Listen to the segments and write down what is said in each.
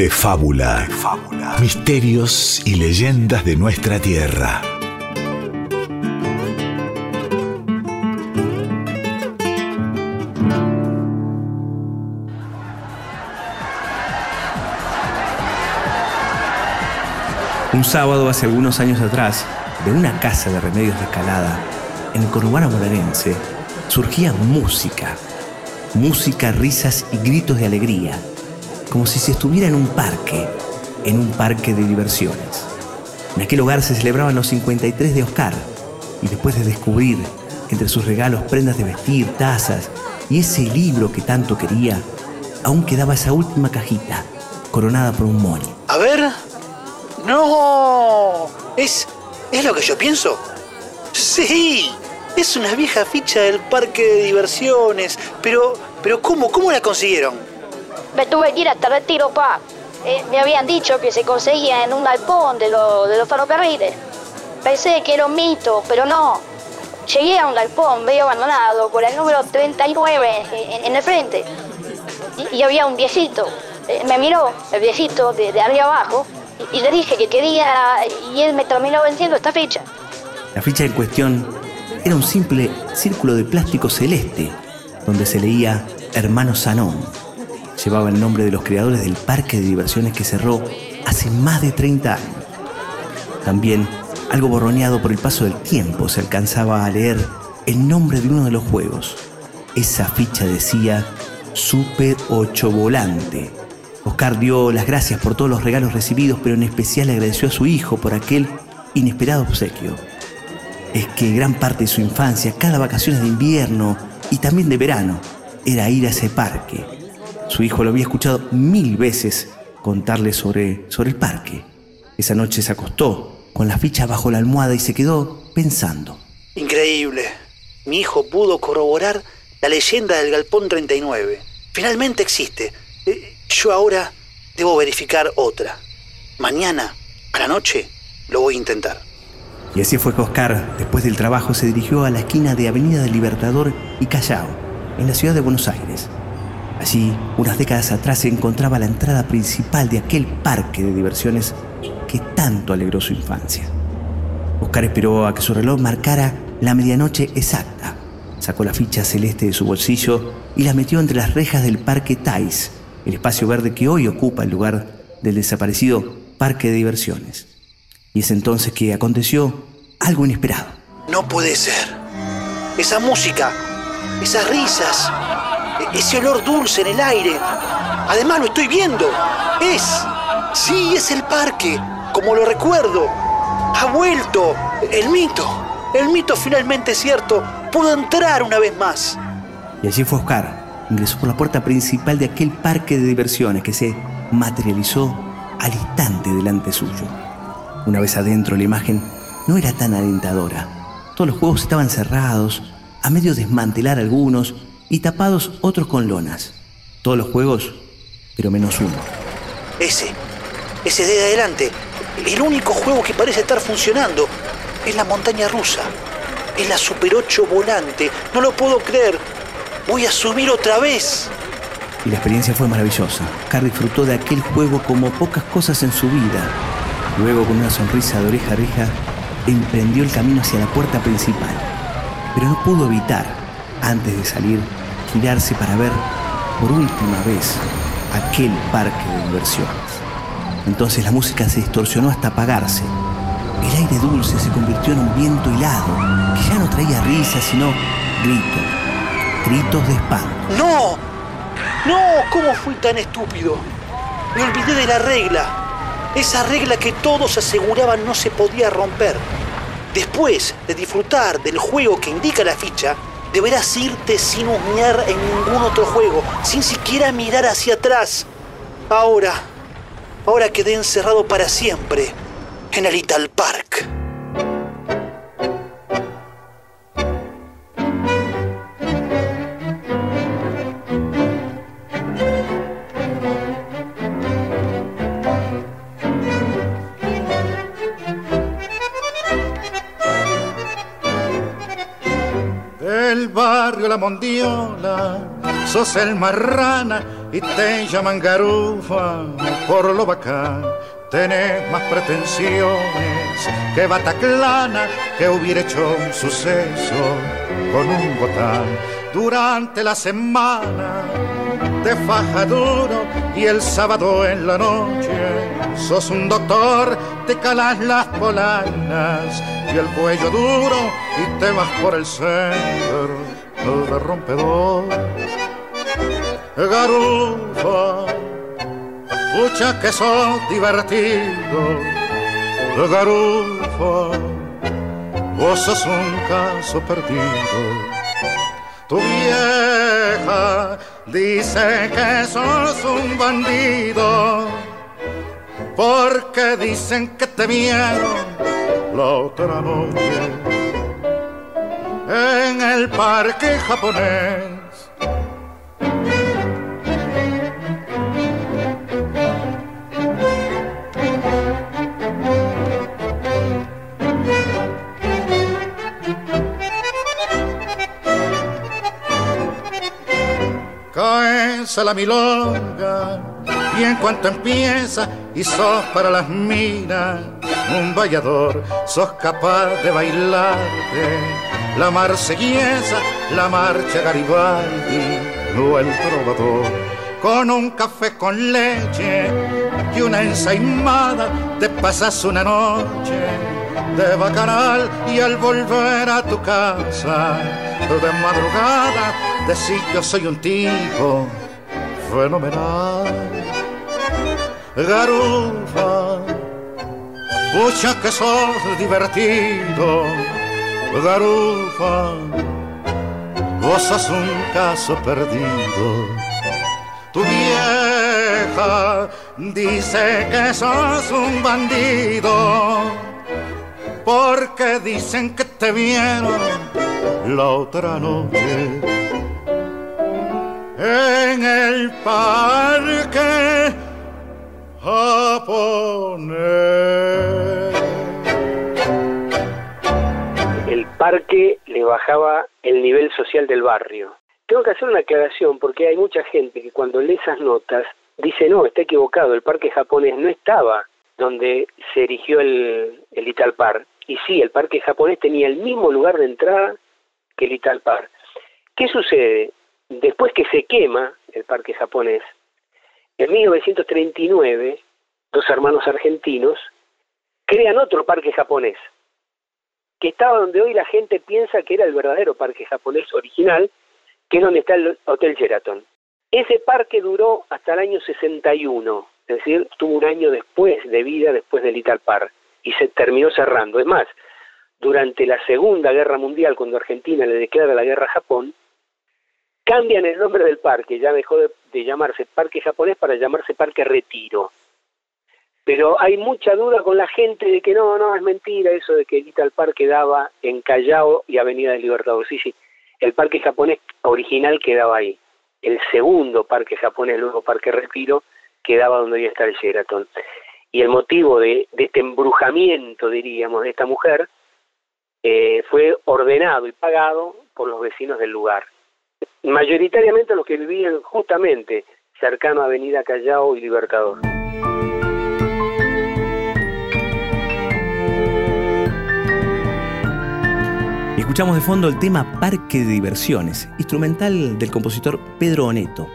de fábula. Misterios y leyendas de nuestra tierra. Un sábado hace algunos años atrás, de una casa de remedios de escalada, en el bonaerense, surgía música. Música, risas y gritos de alegría, como si se estuviera en un parque, en un parque de diversiones. En aquel hogar se celebraban los 53 de Oscar, y después de descubrir entre sus regalos prendas de vestir, tazas y ese libro que tanto quería, aún quedaba esa última cajita, coronada por un moño. A ver. No. Es. ¿Es lo que yo pienso? Sí. Es una vieja ficha del parque de diversiones. Pero. Pero ¿cómo? ¿Cómo la consiguieron? Me tuve que ir hasta Retiro, pa. Eh, me habían dicho que se conseguía en un galpón de, lo- de los ferrocarriles. Pensé que era un mito, pero no. Llegué a un galpón medio abandonado por el número 39 en, en el frente. Y, había un viejito. Eh, me miró, el viejito, de, de arriba abajo, y, y le dije que quería, y él me terminó venciendo esta ficha. La ficha en cuestión era un simple círculo de plástico celeste, donde se leía Hermano Sanón. Llevaba el nombre de los creadores del parque de diversiones que cerró hace más de 30 años. También, algo borroneado por el paso del tiempo, se alcanzaba a leer el nombre de uno de los juegos. Esa ficha decía Super 8 Volante. Oscar dio las gracias por todos los regalos recibidos, pero en especial le agradeció a su hijo por aquel inesperado obsequio. Es que gran parte de su infancia, cada vacaciones de invierno y también de verano, era ir a ese parque. Su hijo lo había escuchado mil veces contarle sobre, sobre el parque. Esa noche se acostó con la ficha bajo la almohada y se quedó pensando. Increíble. Mi hijo pudo corroborar la leyenda del Galpón 39. Finalmente existe. Eh, Yo ahora debo verificar otra. Mañana, a la noche, lo voy a intentar. Y así fue que Oscar, después del trabajo, se dirigió a la esquina de Avenida del Libertador y Callao, en la ciudad de Buenos Aires. Allí, unas décadas atrás, se encontraba la entrada principal de aquel parque de diversiones que tanto alegró su infancia. Oscar esperó a que su reloj marcara la medianoche exacta. Sacó la ficha celeste de su bolsillo y la metió entre las rejas del Parque Tais, el espacio verde que hoy ocupa el lugar del desaparecido Parque de Diversiones. Y es entonces que aconteció algo inesperado. No puede ser. Esa música, esas risas, ese olor dulce en el aire. Además lo estoy viendo. Es. Sí, es el parque, como lo recuerdo. Ha vuelto. El mito. El mito finalmente es cierto. Pudo entrar una vez más. Y allí fue Oscar. Ingresó por la puerta principal de aquel parque de diversiones que se materializó al instante delante suyo. Una vez adentro, la imagen no era tan alentadora. Todos los juegos estaban cerrados, a medio desmantelar algunos y tapados otros con lonas. Todos los juegos, pero menos uno. Ese. Ese de adelante. El único juego que parece estar funcionando. Es la montaña rusa. Es la Super 8 volante. No lo puedo creer. Voy a subir otra vez. Y la experiencia fue maravillosa. Oscar disfrutó de aquel juego como pocas cosas en su vida. Luego, con una sonrisa de oreja a oreja, emprendió el camino hacia la puerta principal. Pero no pudo evitar, antes de salir, girarse para ver por última vez aquel parque de diversiones. Entonces la música se distorsionó hasta apagarse. El aire dulce se convirtió en un viento helado que ya no traía risas, sino gritos. Gritos de espanto. ¡No! ¡No! ¿Cómo fui tan estúpido? Me olvidé de la regla. Esa regla que todos aseguraban no se podía romper. Después de disfrutar del juego que indica la ficha, deberás irte sin husmear en ningún otro juego, sin siquiera mirar hacia atrás. Ahora, ahora quedé encerrado para siempre en el Ital Park. La Mondiola, sos el marrana y te llaman garufa por lo bacán. Tenés más pretensiones que Bataclana que hubiera hecho un suceso con un botán durante la semana de faja duro y el sábado en la noche sos un doctor, te calas las polanas y el cuello duro y te vas por el centro de rompedor. Garufa, pucha que sos divertido. Garufa, vos sos un caso perdido. Tu vieja dice que sos un bandido porque dicen que te vieron la otra noche en el parque japonés. Caes a la milonga y en cuanto empieza y sos para las minas un vallador, sos capaz de bailarte la marsellesa, la marcha Garibaldi o el trovador. Con un café con leche y una ensaimada te pasas una noche de bacanal y al volver a tu casa de madrugada decís yo soy un tipo fenomenal. Garufa, pucha que sos divertido. Garufa, vos sos un caso perdido. Tu vieja dice que sos un bandido, porque dicen que te vieron la otra noche en el parque japonés. Parque le bajaba el nivel social del barrio. Tengo que hacer una aclaración porque hay mucha gente que cuando lee esas notas dice no, está equivocado, el parque japonés no estaba donde se erigió el, el Italpar. Y sí, el parque japonés tenía el mismo lugar de entrada que el Italpar. ¿Qué sucede? Después que se quema el parque japonés, en 1939, dos hermanos argentinos crean otro parque japonés, que estaba donde hoy la gente piensa que era el verdadero parque japonés original, que es donde está el Hotel Sheraton. Ese parque duró hasta el año 61, es decir, tuvo un año después de vida, después del Italpar, y se terminó cerrando. Es más, durante la Segunda Guerra Mundial, cuando Argentina le declara la guerra a Japón, cambian el nombre del parque, ya dejó de, llamarse Parque Japonés para llamarse Parque Retiro. Pero hay mucha duda con la gente de que no, no, es mentira eso de que el Parque daba en Callao y Avenida del Libertador. Sí, sí, el parque japonés original quedaba ahí. El segundo parque japonés, luego Parque Retiro, quedaba donde hoy está el Sheraton. Y el motivo de, este embrujamiento, diríamos, de esta mujer, eh, fue ordenado y pagado por los vecinos del lugar mayoritariamente los que vivían justamente cercano a Avenida Callao y Libertador. Escuchamos de fondo el tema Parque de Diversiones, instrumental del compositor Pedro Oneto,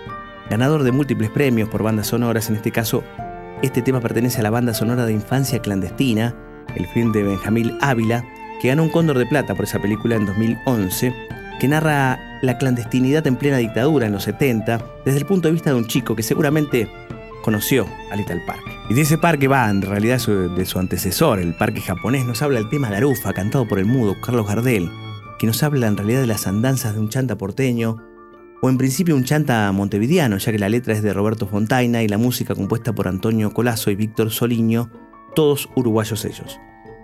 ganador de múltiples premios por bandas sonoras. En este caso, este tema pertenece a la banda sonora de Infancia Clandestina, el film de Benjamín Ávila, que ganó un Cóndor de Plata por esa película en 2011 que narra la clandestinidad en plena dictadura en los 70 desde el punto de vista de un chico que seguramente conoció a Little Park. Y de ese parque va, en realidad, de su antecesor, el parque japonés, nos habla el tema Garufa, cantado por el mudo Carlos Gardel, que nos habla en realidad de las andanzas de un chanta porteño, o en principio un chanta montevideano, ya que la letra es de Roberto Fontaina y la música compuesta por Antonio Colazo y Víctor Soliño, todos uruguayos ellos.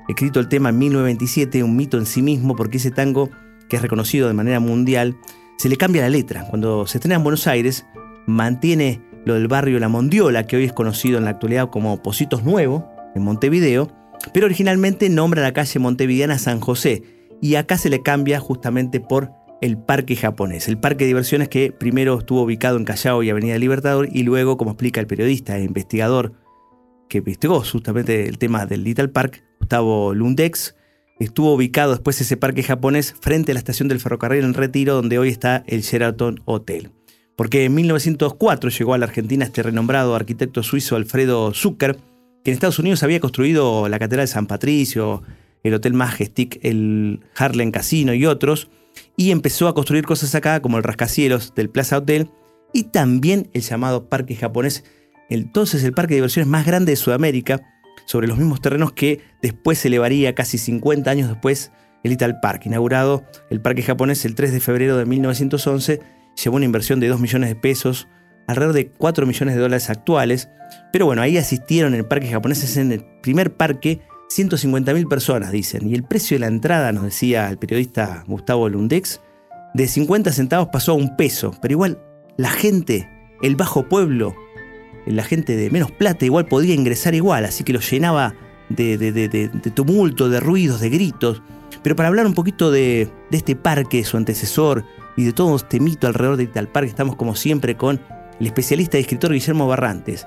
Escrito el tema en 1927, un mito en sí mismo, porque ese tango que es reconocido de manera mundial, se le cambia la letra. Cuando se estrena en Buenos Aires, mantiene lo del barrio La Mondiola, que hoy es conocido en la actualidad como Positos Nuevo, en Montevideo, pero originalmente nombra la calle montevideana San José, y acá se le cambia justamente por el parque japonés. El parque de diversiones que primero estuvo ubicado en Callao y Avenida Libertador y luego, como explica el periodista e investigador que investigó justamente el tema del Little Park, Gustavo Lundex, estuvo ubicado después ese parque japonés frente a la estación del ferrocarril en Retiro, donde hoy está el Sheraton Hotel. Porque en 1904 llegó a la Argentina este renombrado arquitecto suizo Alfredo Zucker, que en Estados Unidos había construido la Catedral de San Patricio, el Hotel Majestic, el Harlem Casino y otros, y empezó a construir cosas acá como el rascacielos del Plaza Hotel y también el llamado Parque Japonés, entonces el parque de diversiones más grande de Sudamérica, sobre los mismos terrenos que después se elevaría casi 50 años después el Little Park, inaugurado el parque japonés el 3 de febrero de 1911, llevó una inversión de 2 millones de pesos, alrededor de 4 millones de dólares actuales, pero bueno, ahí asistieron en el parque japonés, es en el primer parque 150.000 personas, dicen. Y el precio de la entrada, nos decía el periodista Gustavo Lundex, de 50 centavos pasó a un peso. Pero igual, la gente, el bajo pueblo, la gente de menos plata, igual podía ingresar igual. Así que lo llenaba de, tumulto, de ruidos, de gritos. Pero para hablar un poquito de, este parque, su antecesor y de todo este mito alrededor de tal parque, estamos como siempre con el especialista y escritor Guillermo Barrantes,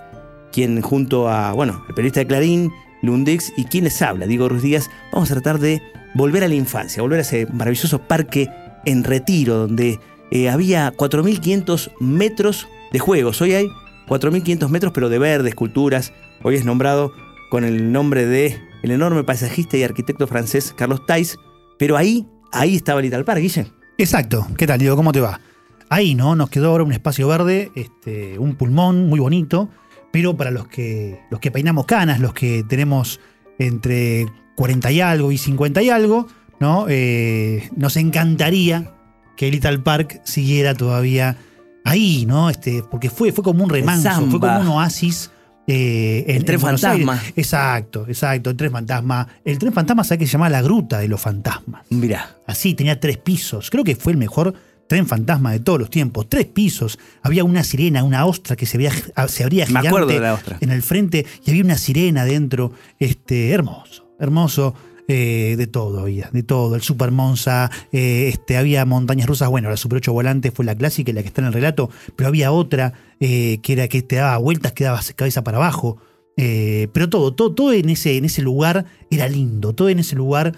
quien junto a, bueno, el periodista de Clarín, Lundex y quien les habla, Diego Ruiz Díaz, vamos a tratar de volver a la infancia, volver a ese maravilloso parque en retiro donde eh, había 4.500 metros de juegos. Hoy hay 4.500 metros pero de verde, esculturas. Hoy es nombrado con el nombre de el enorme paisajista y arquitecto francés Carlos Tais. Pero ahí, ahí estaba el Little Park, Guille. Exacto. ¿Qué tal, Diego? ¿Cómo te va? Ahí, ¿no? Nos quedó ahora un espacio verde, este, un pulmón muy bonito pero para los que, los que peinamos canas, los que tenemos entre 40 y algo y 50 y algo, ¿no? Eh, nos encantaría que Little Park siguiera todavía ahí, ¿no? Este, porque fue, fue como un remanso, fue como un oasis. Eh, el tren fantasma. Exacto, exacto, el tren fantasma. El tren fantasma, ¿sabes que se llama La Gruta de los Fantasmas? Mira. Así, tenía tres pisos. Creo que fue el mejor tren fantasma de todos los tiempos, tres pisos, había una sirena, una ostra que se, veía, se abría gigante en el frente y había una sirena dentro, este, hermoso, hermoso. Eh, de todo había, de todo. El Super Monza, eh, este, había montañas rusas. Bueno, la Super 8 volante fue la clásica, la que está en el relato, pero había otra eh, que era que te daba vueltas, que daba cabeza para abajo. pero todo, todo, todo en ese, en ese lugar era lindo. Todo en ese lugar,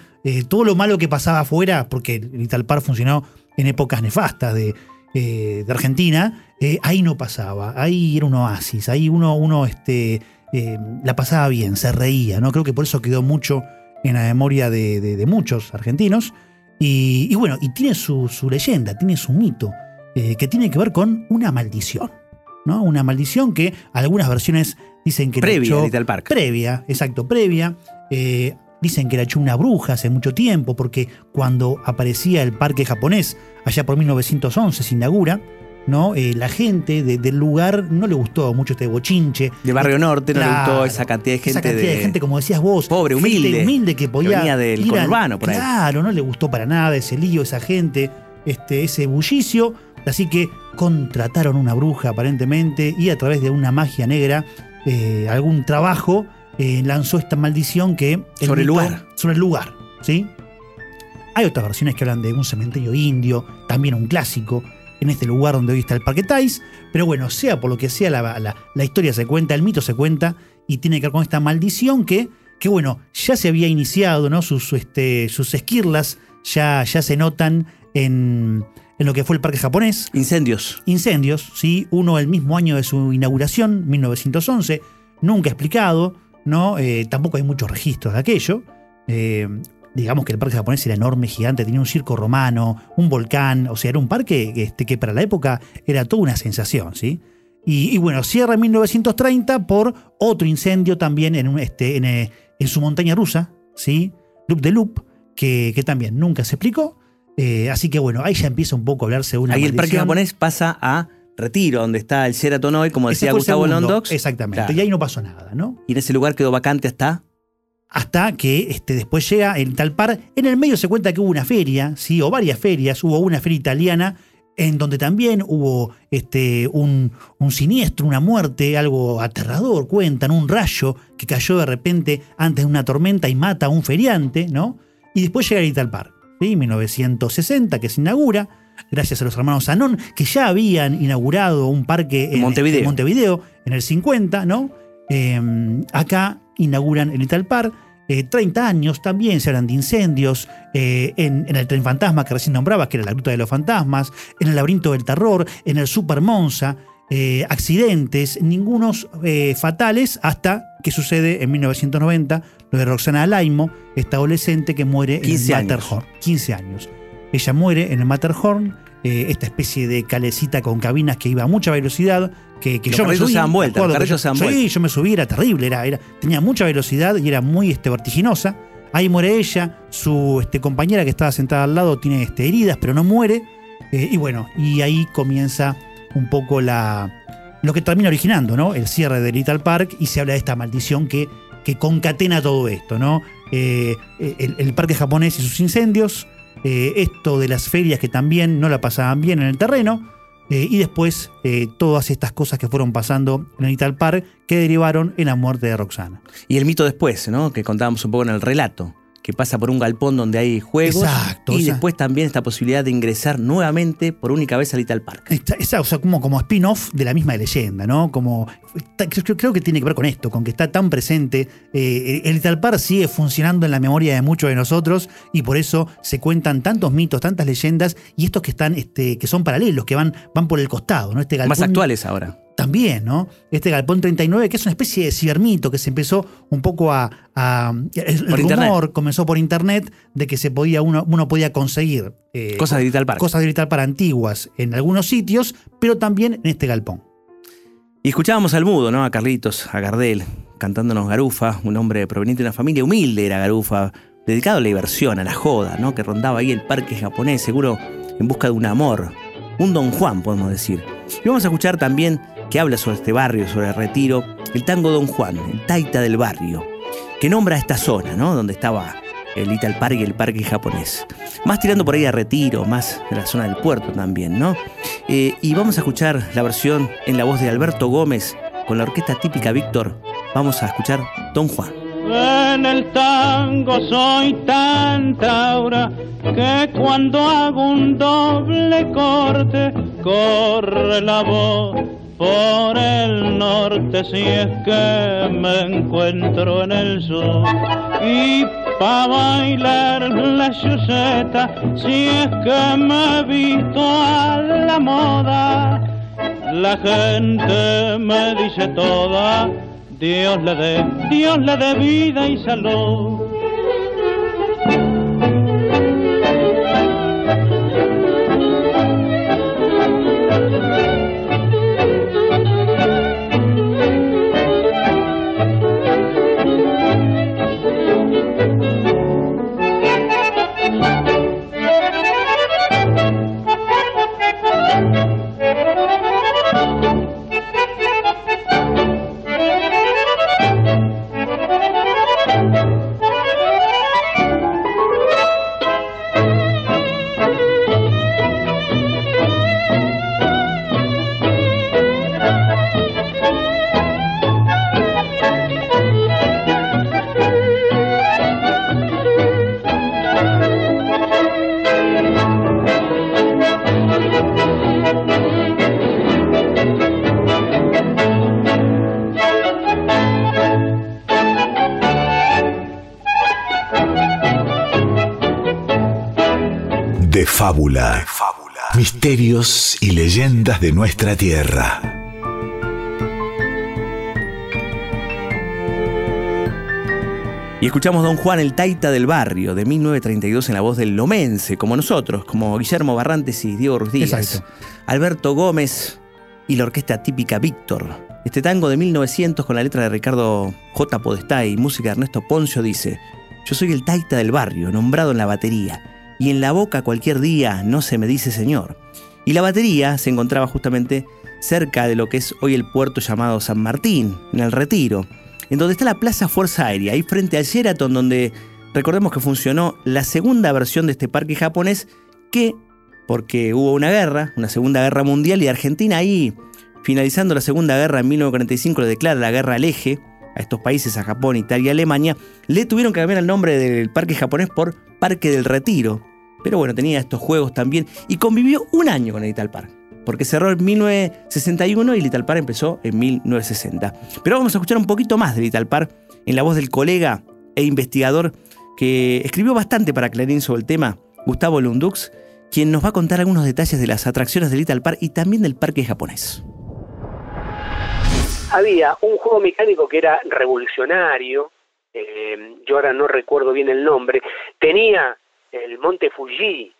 todo lo malo que pasaba afuera, porque el Italpar funcionó en épocas nefastas de, eh, Argentina, eh, ahí no pasaba, ahí era un oasis, ahí uno, uno este, eh, la pasaba bien, se reía, ¿no? Creo que por eso quedó mucho en la memoria de, muchos argentinos. Y, bueno, y tiene su, leyenda, tiene su mito, que tiene que ver con una maldición. ¿no? Una maldición que algunas versiones dicen que... Previa, Little Park. Previa, exacto, previa. Dicen que la echó una bruja hace mucho tiempo, porque cuando aparecía el parque japonés, allá por 1911 se inaugura, ¿no? Eh, la gente del lugar no le gustó mucho este bochinche. De Barrio Norte no le gustó esa cantidad de gente. Esa cantidad de, gente, como decías vos. Pobre, humilde. humilde que podía. venía del ir conurbano, por ahí. Claro, no le gustó para nada ese lío, esa gente, este, ese bullicio. Así que contrataron una bruja aparentemente y a través de una magia negra, eh, algún trabajo eh, lanzó esta maldición que... sobre el lugar. Sobre el lugar, ¿sí? Hay otras versiones que hablan de un cementerio indio, también un clásico, en este lugar donde hoy está el Parque Tais. Pero bueno, sea por lo que sea, la, historia se cuenta, el mito se cuenta y tiene que ver con esta maldición que, que bueno, ya se había iniciado, ¿no? Sus, este, sus esquirlas ya, ya se notan en, en lo que fue el parque japonés. Incendios. Incendios, sí. Uno el mismo año de su inauguración, 1911, nunca explicado. ¿No? Eh, tampoco hay muchos registros de aquello. Eh, digamos que el parque japonés era enorme, gigante, tenía un circo romano, un volcán, o sea, era un parque este, que para la época era toda una sensación, ¿sí? Y, bueno, cierra en 1930 por otro incendio también en, este, eh, en, su montaña rusa, ¿sí? Loop de Loop, que, también nunca se explicó. así que bueno, ahí ya empieza un poco a hablarse de una. Ahí el parque japonés pasa a Retiro, donde está el Sheraton hoy, como decía Gustavo Londox. Exactamente, y ahí no pasó nada, ¿no? Y en ese lugar quedó vacante hasta hasta que este, después llega el Talpar. En el medio se cuenta que hubo una feria, ¿sí? o varias ferias. Hubo una feria italiana en donde también hubo este, un, un, siniestro, una muerte, algo aterrador, cuentan, un rayo que cayó de repente antes de una tormenta y mata a un feriante, ¿no? Y después llega el Italpar. ¿sí? 1960, que se inaugura, gracias a los hermanos Anón, que ya habían inaugurado un parque en Montevideo en, el 50, ¿no? Em, acá inauguran el Little Park. 30 años también se hablan de incendios eh, en, el tren fantasma que recién nombrabas, que era la ruta de los fantasmas, en el laberinto del terror, en el Super Monza, eh, accidentes, ningunos eh, fatales, hasta que sucede en 1990 lo de Roxana Alaimo, esta adolescente que muere en el Matterhorn. 15 años. Ella muere en el Matterhorn, eh, esta especie de calecita con cabinas que iba a mucha velocidad, que, yo me subí. Se dan vuelta, sí, yo me subí, era terrible, era, era, tenía mucha velocidad y era muy este, vertiginosa. Ahí muere ella, su este, compañera que estaba sentada al lado tiene este, heridas, pero no muere. y bueno, y ahí comienza un poco la, lo que termina originando, ¿no? El cierre de Little Park y se habla de esta maldición que, que concatena todo esto, ¿no? Eh, el, parque japonés y sus incendios, eh, esto de las ferias que también no la pasaban bien en el terreno, eh, y después todas estas cosas que fueron pasando en el Little Park que derivaron en la muerte de Roxana. Y el mito después, ¿no? Que contábamos un poco en el relato que pasa por un galpón donde hay juegos. Y después también esta posibilidad de ingresar nuevamente por única vez al Little Park. Exacto, o sea, como, como spin-off de la misma leyenda, ¿no? Como, creo, que tiene que ver con esto, con que está tan presente. Eh, el Little Park sigue funcionando en la memoria de muchos de nosotros y por eso se cuentan tantos mitos, tantas leyendas y estos que están, este, que son paralelos, que van, van por el costado, ¿no? Este Más actuales ahora también, ¿no? Este Galpón 39, que es una especie de cibermito que se empezó un poco a. el rumor comenzó por internet de que se podía, uno, uno podía conseguir. Eh, cosas de Digital para Cosas de para antiguas en algunos sitios, pero también en este galpón. Y escuchábamos al mudo, ¿no? A Carlitos, a Gardel, cantándonos Garufa, un hombre proveniente de una familia humilde era Garufa, dedicado a la diversión, a la joda, ¿no? Que rondaba ahí el parque japonés, seguro en busca de un amor. Un Don Juan, podemos decir. Y vamos a escuchar también que habla sobre este barrio, sobre el retiro, el tango Don Juan, el taita del barrio, que nombra esta zona, ¿no? Donde estaba el Little Park y el parque japonés. Más tirando por ahí a Retiro, más de la zona del puerto también, ¿no? Eh, y vamos a escuchar la versión en la voz de Alberto Gómez con la orquesta típica Víctor. Vamos a escuchar Don Juan. En el tango soy tan taura que cuando hago un doble corte corre la voz por el norte si es que me encuentro en el sur. Y pa' bailar la chuseta si es que me he visto a la moda. La gente me dice toda Dios le dé, Dios le dé vida y salud fábula. Misterios y leyendas de nuestra tierra. Y escuchamos Don Juan el Taita del Barrio, de 1932 en la voz del Lomense, como nosotros, como Guillermo Barrantes y Diego Ruiz Alberto Gómez y la orquesta típica Víctor. Este tango de 1900 con la letra de Ricardo J. Podestá y música de Ernesto Poncio dice, yo soy el Taita del Barrio, nombrado en la batería y en la boca cualquier día no se me dice señor. Y la batería se encontraba justamente cerca de lo que es hoy el puerto llamado San Martín, en el Retiro, en donde está la Plaza Fuerza Aérea, ahí frente al Sheraton, donde recordemos que funcionó la segunda versión de este parque japonés, que, porque hubo una guerra, una segunda guerra mundial, y Argentina ahí, finalizando la segunda guerra en 1945, le declara la guerra al eje, a estos países, a Japón, Italia y Alemania, le tuvieron que cambiar el nombre del parque japonés por Parque del Retiro, pero bueno, tenía estos juegos también y convivió un año con Little Park, porque cerró en 1961 y Little Park empezó en 1960. Pero vamos a escuchar un poquito más de Little Park en la voz del colega e investigador que escribió bastante para Clarín sobre el tema, Gustavo Lundux, quien nos va a contar algunos detalles de las atracciones del Little Park y también del parque japonés. Había un juego mecánico que era revolucionario, eh, yo ahora no recuerdo bien el nombre, tenía el Monte Fuji,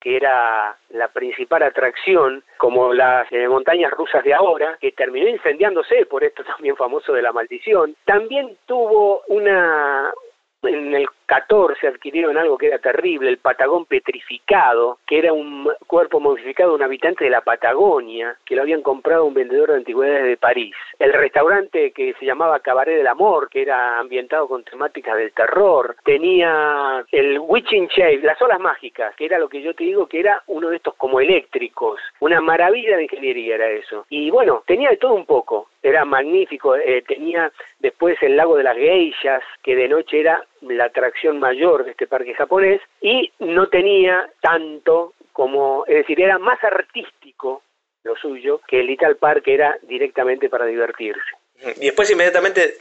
que era la principal atracción, como las eh, montañas rusas de ahora, que terminó incendiándose, por esto también famoso de la maldición. También tuvo una, en el 14 adquirieron algo que era terrible, el Patagón petrificado, que era un cuerpo modificado de un habitante de la Patagonia, que lo habían comprado un vendedor de antigüedades de París. El restaurante que se llamaba Cabaret del Amor, que era ambientado con temáticas del terror. Tenía el Witching Shave, las olas mágicas, que era lo que yo te digo que era uno de estos como eléctricos. Una maravilla de ingeniería era eso. Y bueno, tenía de todo un poco. Era magnífico. Eh, tenía después el lago de las geishas, que de noche era la atracción mayor de este parque japonés, y no tenía tanto como, es decir, era más artístico lo suyo que el Little Park era directamente para divertirse. Y después inmediatamente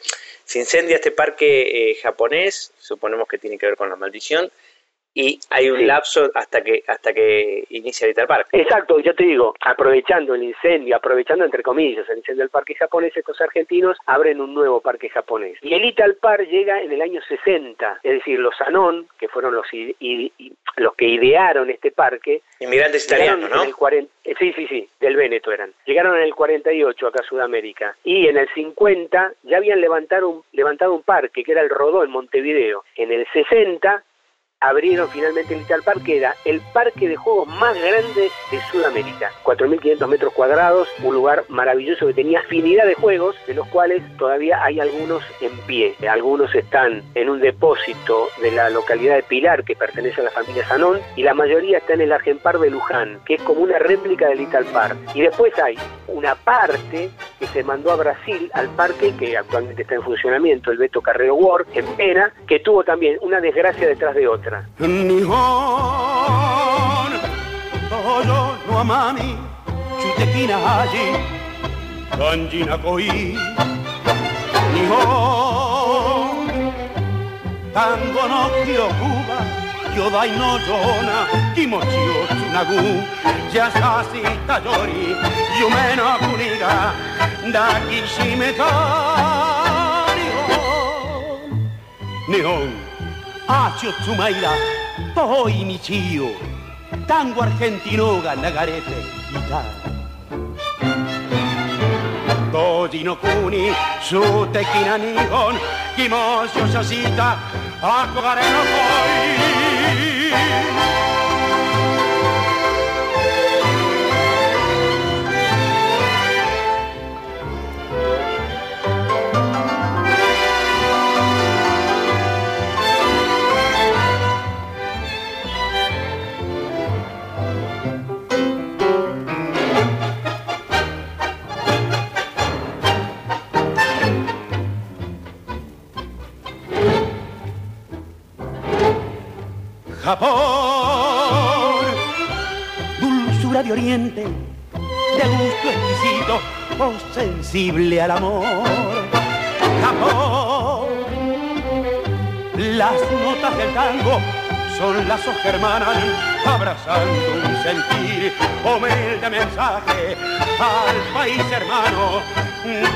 se incendia este parque eh, japonés, suponemos que tiene que ver con la maldición, y hay un lapso hasta que hasta que inicia el Park. Exacto, yo te digo, aprovechando el incendio, aprovechando entre comillas el incendio del parque japonés, estos argentinos abren un nuevo parque japonés. Y el Ital Park llega en el año 60, es decir, los Anón, que fueron los los que idearon este parque, inmigrantes italianos, ¿no? Eh, sí, sí, sí, del Véneto eran. Llegaron en el 48 acá a Sudamérica y en el 50 ya habían levantado un, levantado un parque que era el Rodó en Montevideo. En el 60 abrieron finalmente el Little Park, que era el parque de juegos más grande de Sudamérica. 4.500 metros cuadrados, un lugar maravilloso que tenía afinidad de juegos, de los cuales todavía hay algunos en pie. Algunos están en un depósito de la localidad de Pilar, que pertenece a la familia Sanón, y la mayoría está en el Argenpar de Luján, que es como una réplica del Little Park. Y después hay una parte que se mandó a Brasil, al parque que actualmente está en funcionamiento, el Beto Carrero World, en Pena, que tuvo también una desgracia detrás de otra otra. Nihon, todo no amami, chutekina haji, kanji na koi. Nihon, tango no kyokuba, kyodai no yona, kimochi o tsunagu, yasasi tayori, yume no kuniga, dakishimeta. Nihon, Nihon. Acio Tsumaira, Tohoi Michio, Tango Argentino Nagarete, Guitarra. Doji no Kuni, Suteki na Nihon, Kimoshi o Shashita, Akogare no Koi. Japón, dulzura de oriente, de gusto exquisito o sensible al amor. Japón, las notas del tango son lazos germanas abrazando un sentir, humilde mensaje al país hermano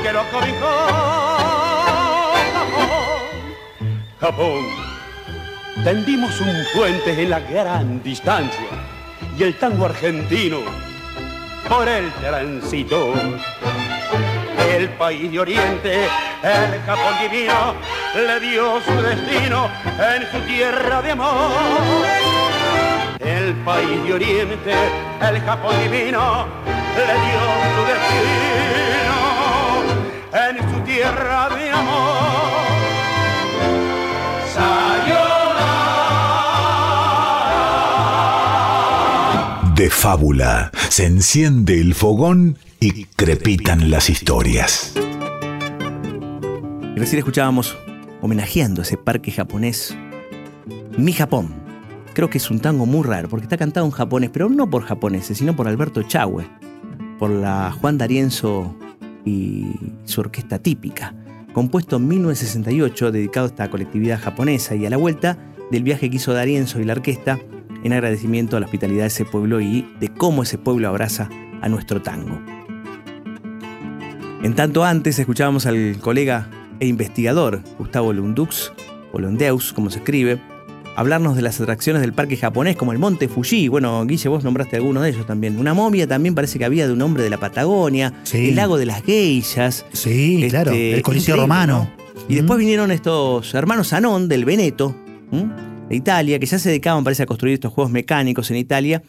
que lo cobijó. Japón, Japón tendimos un puente en la gran distancia y el tango argentino por el tránsito. El país de Oriente, el Japón divino, le dio su destino en su tierra de amor. El país de Oriente, el Japón divino, le dio su destino en su tierra de amor. Fábula. Se enciende el fogón y crepitan las historias. Recién escuchábamos homenajeando ese parque japonés, Mi Japón, creo que es un tango muy raro, porque está cantado en japonés, pero no por japoneses, sino por Alberto Chagüe, por la Juan D'Arienzo y su orquesta típica, compuesto en 1968, dedicado a esta colectividad japonesa y a la vuelta del viaje que hizo D'Arienzo y la orquesta en agradecimiento a la hospitalidad de ese pueblo y de cómo ese pueblo abraza a nuestro tango. En tanto antes escuchábamos al colega e investigador Gustavo Lundux, o Londeus, como se escribe, hablarnos de las atracciones del parque japonés como el Monte Fuji. Bueno, Guille, vos nombraste algunos de ellos también. Una momia también parece que había de un hombre de la Patagonia, el lago de las geishas. Sí, este, claro, el Coliseo Romano. Y después vinieron estos hermanos Anón del Veneto, de Italia, que ya se dedicaban, parece, a construir estos juegos mecánicos en Italia.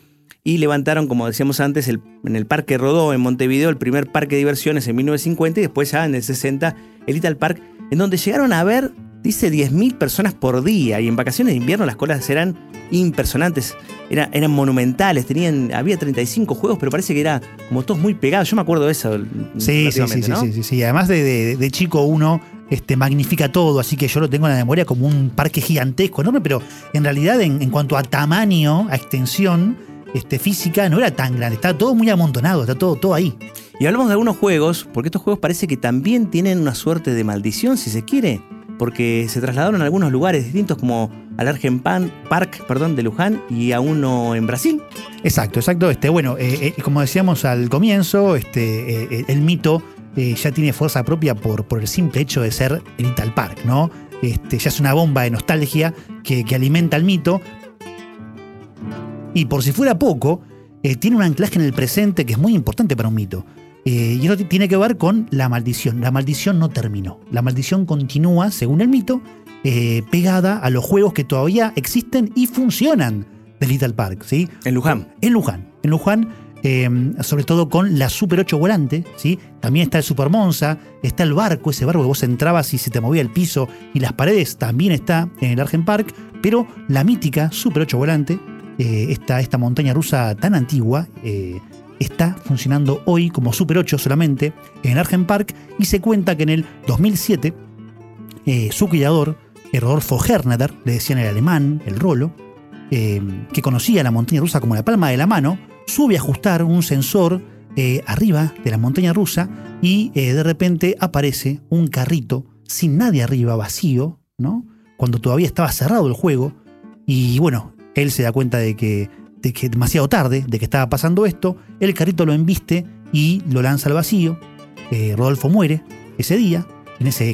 Y levantaron, como decíamos antes, en el Parque Rodó, en Montevideo, el primer parque de diversiones en 1950 y después ya en el 60 el Ital Park, en donde llegaron a ver dice 10.000 personas por día y en vacaciones de invierno las colas eran impersonantes, eran monumentales, tenían, había 35 juegos, pero parece que era como todos muy pegados. Yo me acuerdo de eso. Sí, sí, sí, sí, sí, Además de, chico uno este, magnifica todo, así que yo lo tengo en la memoria como un parque gigantesco, enorme, pero en realidad en, cuanto a tamaño, a extensión este, física, no era tan grande, está todo muy amontonado, está todo, todo ahí. Y hablamos de algunos juegos, porque estos juegos parece que también tienen una suerte de maldición, si se quiere porque se trasladaron a algunos lugares distintos como al Argen Park perdón, de Luján y a uno en Brasil. Exacto, exacto. Este, bueno, eh, eh, como decíamos al comienzo, este, eh, el mito ya tiene fuerza propia por, por el simple hecho de ser el Ital Park, ¿no? Este, ya es una bomba de nostalgia que, que alimenta el mito. Y por si fuera poco, tiene un anclaje en el presente que es muy importante para un mito. Eh, y eso tiene que ver con la maldición. La maldición no terminó. La maldición continúa, según el mito, eh, pegada a los juegos que todavía existen y funcionan de Little Park. ¿sí? En Luján. En Luján. En Luján, eh, sobre todo con la Super 8 volante. ¿sí? También está el Super Monza, está el barco, ese barco que vos entrabas y se te movía el piso y las paredes, también está en el Argen Park. Pero la mítica Super 8 volante, esta, esta montaña rusa tan antigua, está funcionando hoy como Super 8 solamente en el Argen Park y se cuenta que en el 2007 eh, su criador, Rodolfo Hernader, le decían el alemán, el rolo, eh, que conocía la montaña rusa como la palma de la mano, sube a ajustar un sensor eh, arriba de la montaña rusa y de repente aparece un carrito sin nadie arriba, vacío, ¿no? Cuando todavía estaba cerrado el juego. Y bueno, él se da cuenta de que de que demasiado tarde, de que estaba pasando esto, el carrito lo embiste y lo lanza al vacío. Eh, Rodolfo muere ese día,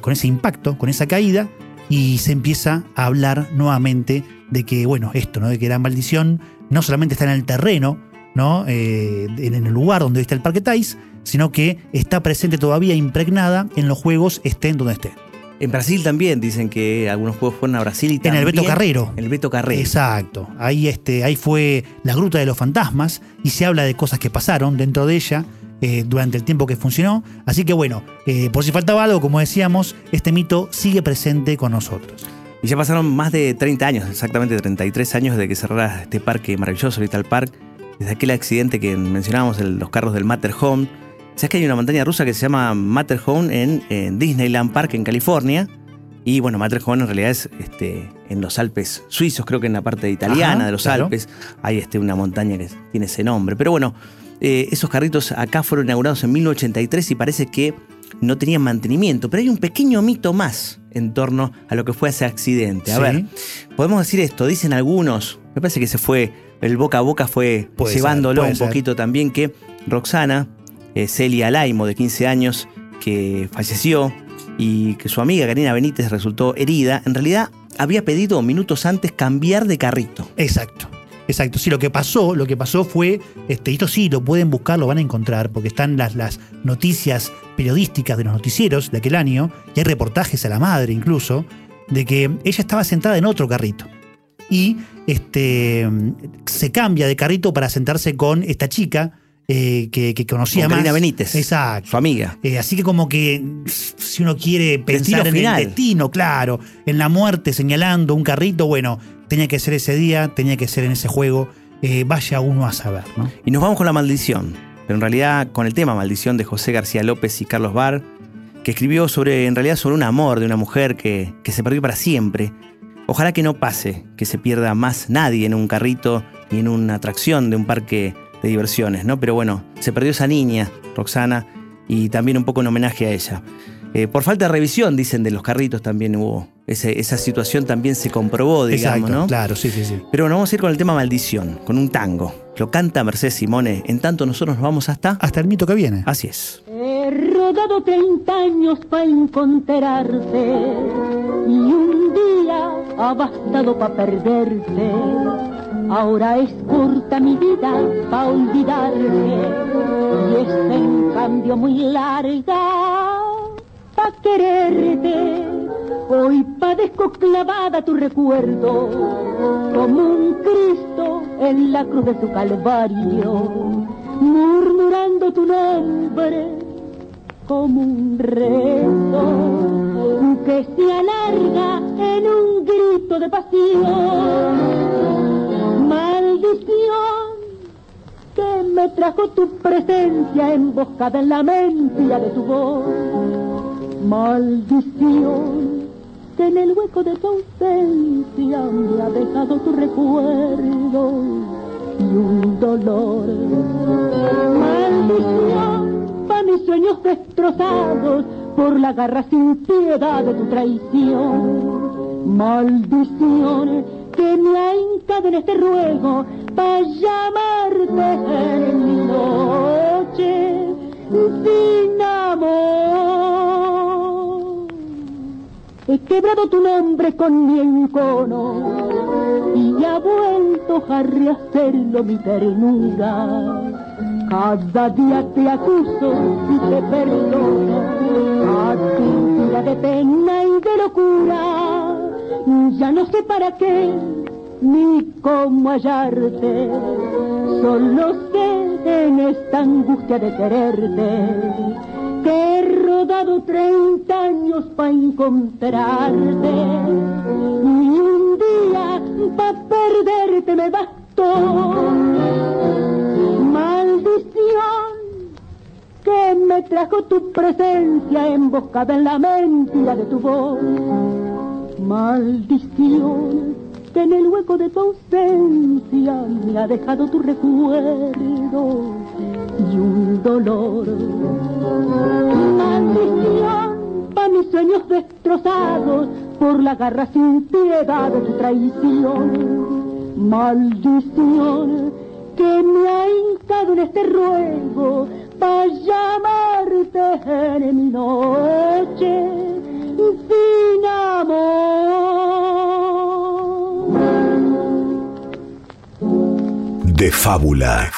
con ese impacto, con esa caída, y se empieza a hablar nuevamente de que, bueno, esto, ¿no? De que la maldición no solamente está en el terreno, ¿no? Eh, en el lugar donde está el Parque Tais, sino que está presente todavía impregnada en los juegos, estén donde estén. En Brasil también dicen que algunos juegos fueron a Brasil y también. En el Beto Carrero. En el Beto Carrero. Exacto. Ahí, este, ahí fue la Gruta de los Fantasmas y se habla de cosas que pasaron dentro de ella eh, durante el tiempo que funcionó. Así que bueno, eh, por si faltaba algo, como decíamos, este mito sigue presente con nosotros. Y ya pasaron más de 30 años, exactamente 33 años de que cerrara este parque maravilloso, Little Park. Desde aquel accidente que mencionábamos, los carros del Matterhorn ¿Sabes que hay una montaña rusa que se llama Matterhorn en, Disneyland Park en California? Y bueno, Matterhorn en realidad es este, en los Alpes suizos, creo que en la parte italiana de los Alpes. Hay este, una montaña que tiene ese nombre. Pero bueno, eh, esos carritos acá fueron inaugurados en 1983 y parece que no tenían mantenimiento. Pero hay un pequeño mito más en torno a lo que fue ese accidente. A ver, podemos decir esto, dicen algunos, me parece que se fue, el boca a boca fue llevándolo un poquito también, que Roxana, eh, Celia Laimo, de 15 años, que falleció y que su amiga Karina Benítez resultó herida, en realidad había pedido minutos antes cambiar de carrito. Exacto. Exacto, sí, lo que pasó, lo que pasó fue, este, esto sí, lo pueden buscar, lo van a encontrar, porque están las, las noticias periodísticas de los noticieros de aquel año, y hay reportajes a la madre incluso, de que ella estaba sentada en otro carrito. Y este, se cambia de carrito para sentarse con esta chica, eh, que, conocía más. Benítez. Exacto. Su amiga. Eh, así que como que si uno quiere pensar en el destino, claro, en la muerte señalando un carrito, bueno, tenía que ser ese día, tenía que ser en ese juego. Eh, vaya uno a saber, ¿no? Y nos vamos con la maldición. Pero en realidad con el tema maldición de José García López y Carlos Bar, que escribió sobre, en realidad sobre un amor de una mujer que, que se perdió para siempre. Ojalá que no pase, que se pierda más nadie en un carrito ni en una atracción de un parque de diversiones, ¿no? Pero bueno, se perdió esa niña, Roxana, y también un poco en homenaje a ella. Eh, por falta de revisión, dicen, de los carritos también hubo. Esa situación también se comprobó, digamos, ¿no? Claro, sí, sí, sí. Pero bueno, vamos a ir con el tema maldición, con un tango. Lo canta Mercedes Simone. En tanto, nosotros nos vamos hasta. Hasta el mito que viene. Así es. He rodado 30 años para encontrarte. Y un día ha bastado para perderte. Ahora es corta mi vida para olvidarte. Y es en cambio muy larga pa' quererte. Hoy padezco clavada tu recuerdo, como un Cristo en la cruz de su calvario, murmurando tu nombre como un rezo que se alarga en un grito de pasión. Maldición que me trajo tu presencia emboscada en la mentira de tu voz Maldición que en el hueco de tu ausencia me ha dejado tu recuerdo y un dolor. Maldición para mis sueños destrozados por la garra sin piedad de tu traición. Maldición que me ha hincado en este ruego para llamarte en mi noche sin amor. He quebrado tu nombre con mi encono y ha vuelto a rehacerlo mi ternura. Cada día te acuso y te perdono a tu de pena y de locura. Ya no sé para qué ni cómo hallarte, solo sé en esta angustia de quererte que he rodado 30 años para encontrarte y un día para perderte me bastó. Maldición que me trajo tu presencia emboscada en la mentira de tu voz. Maldición que en el hueco de tu ausencia me ha dejado tu recuerdo y un dolor. Maldición para mis sueños destrozados por la garra sin piedad de tu traición. Maldición que me ha hincado en este ruego para llamarte en mi noche sin amor. de fábula.